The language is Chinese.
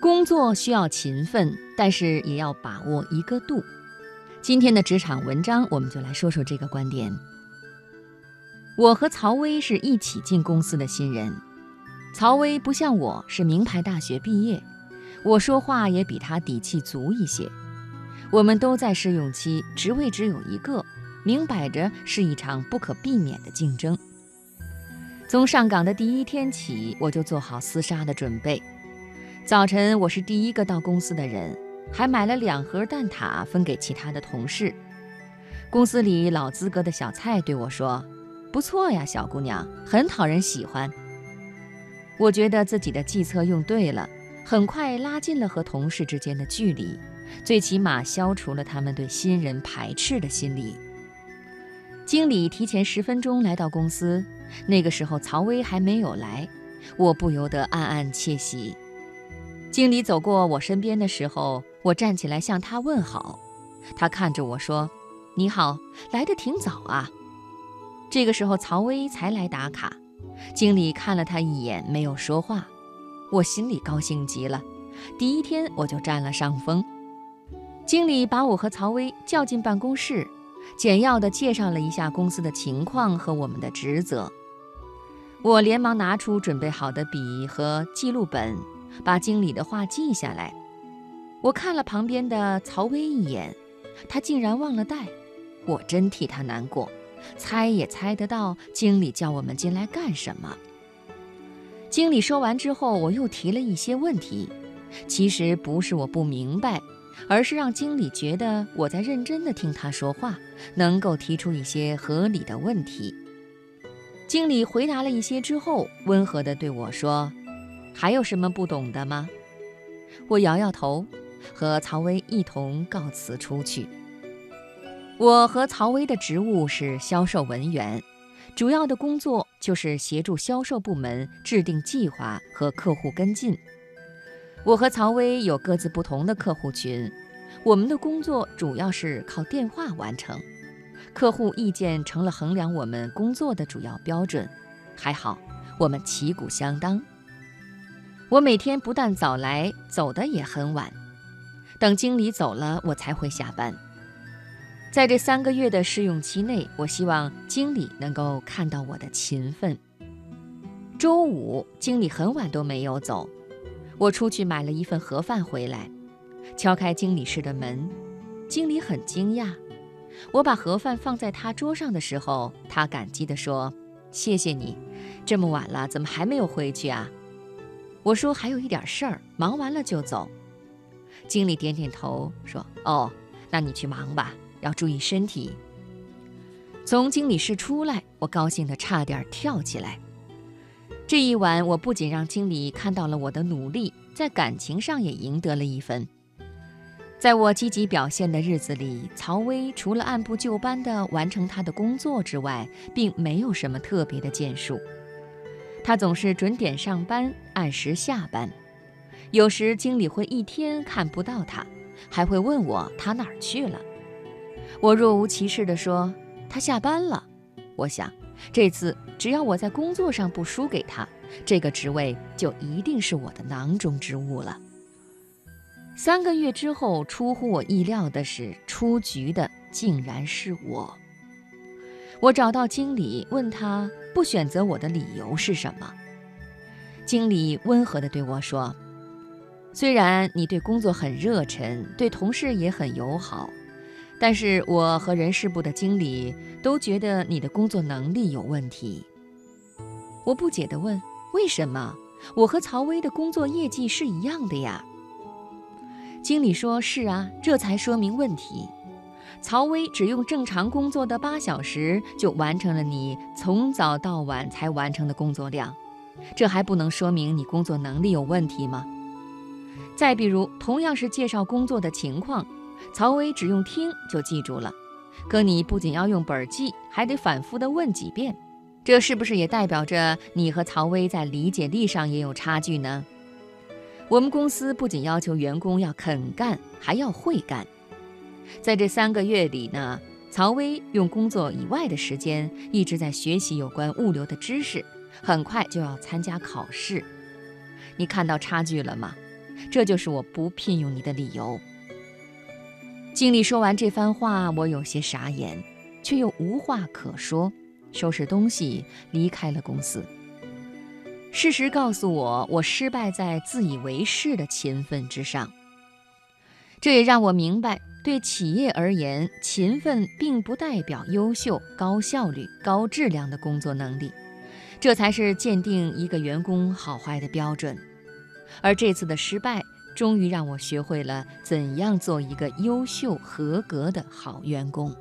工作需要勤奋，但是也要把握一个度。今天的职场文章，我们就来说说这个观点。我和曹薇是一起进公司的新人，曹薇不像我是名牌大学毕业，我说话也比他底气足一些。我们都在试用期，职位只有一个，明摆着是一场不可避免的竞争。从上岗的第一天起，我就做好厮杀的准备。早晨，我是第一个到公司的人，还买了两盒蛋挞分给其他的同事。公司里老资格的小蔡对我说：“不错呀，小姑娘，很讨人喜欢。”我觉得自己的计策用对了，很快拉近了和同事之间的距离，最起码消除了他们对新人排斥的心理。经理提前十分钟来到公司。那个时候，曹薇还没有来，我不由得暗暗窃喜。经理走过我身边的时候，我站起来向他问好。他看着我说：“你好，来得挺早啊。”这个时候，曹薇才来打卡。经理看了他一眼，没有说话。我心里高兴极了，第一天我就占了上风。经理把我和曹薇叫进办公室，简要地介绍了一下公司的情况和我们的职责。我连忙拿出准备好的笔和记录本，把经理的话记下来。我看了旁边的曹薇一眼，他竟然忘了带，我真替他难过。猜也猜得到，经理叫我们进来干什么。经理说完之后，我又提了一些问题，其实不是我不明白，而是让经理觉得我在认真地听他说话，能够提出一些合理的问题。经理回答了一些之后，温和地对我说：“还有什么不懂的吗？”我摇摇头，和曹薇一同告辞出去。我和曹薇的职务是销售文员，主要的工作就是协助销售部门制定计划和客户跟进。我和曹薇有各自不同的客户群，我们的工作主要是靠电话完成。客户意见成了衡量我们工作的主要标准，还好我们旗鼓相当。我每天不但早来，走的也很晚，等经理走了，我才会下班。在这三个月的试用期内，我希望经理能够看到我的勤奋。周五，经理很晚都没有走，我出去买了一份盒饭回来，敲开经理室的门，经理很惊讶。我把盒饭放在他桌上的时候，他感激地说：“谢谢你，这么晚了，怎么还没有回去啊？”我说：“还有一点事儿，忙完了就走。”经理点点头说：“哦，那你去忙吧，要注意身体。”从经理室出来，我高兴得差点跳起来。这一晚，我不仅让经理看到了我的努力，在感情上也赢得了一分。在我积极表现的日子里，曹薇除了按部就班地完成她的工作之外，并没有什么特别的建树。他总是准点上班，按时下班。有时经理会一天看不到他，还会问我他哪儿去了。我若无其事地说他下班了。我想，这次只要我在工作上不输给他，这个职位就一定是我的囊中之物了。三个月之后，出乎我意料的是，出局的竟然是我。我找到经理，问他不选择我的理由是什么。经理温和地对我说：“虽然你对工作很热忱，对同事也很友好，但是我和人事部的经理都觉得你的工作能力有问题。”我不解地问：“为什么？我和曹薇的工作业绩是一样的呀？”经理说：“是啊，这才说明问题。曹薇只用正常工作的八小时，就完成了你从早到晚才完成的工作量，这还不能说明你工作能力有问题吗？再比如，同样是介绍工作的情况，曹薇只用听就记住了，可你不仅要用本记，还得反复的问几遍，这是不是也代表着你和曹薇在理解力上也有差距呢？”我们公司不仅要求员工要肯干，还要会干。在这三个月里呢，曹薇用工作以外的时间一直在学习有关物流的知识，很快就要参加考试。你看到差距了吗？这就是我不聘用你的理由。经理说完这番话，我有些傻眼，却又无话可说，收拾东西离开了公司。事实告诉我，我失败在自以为是的勤奋之上。这也让我明白，对企业而言，勤奋并不代表优秀、高效率、高质量的工作能力，这才是鉴定一个员工好坏的标准。而这次的失败，终于让我学会了怎样做一个优秀、合格的好员工。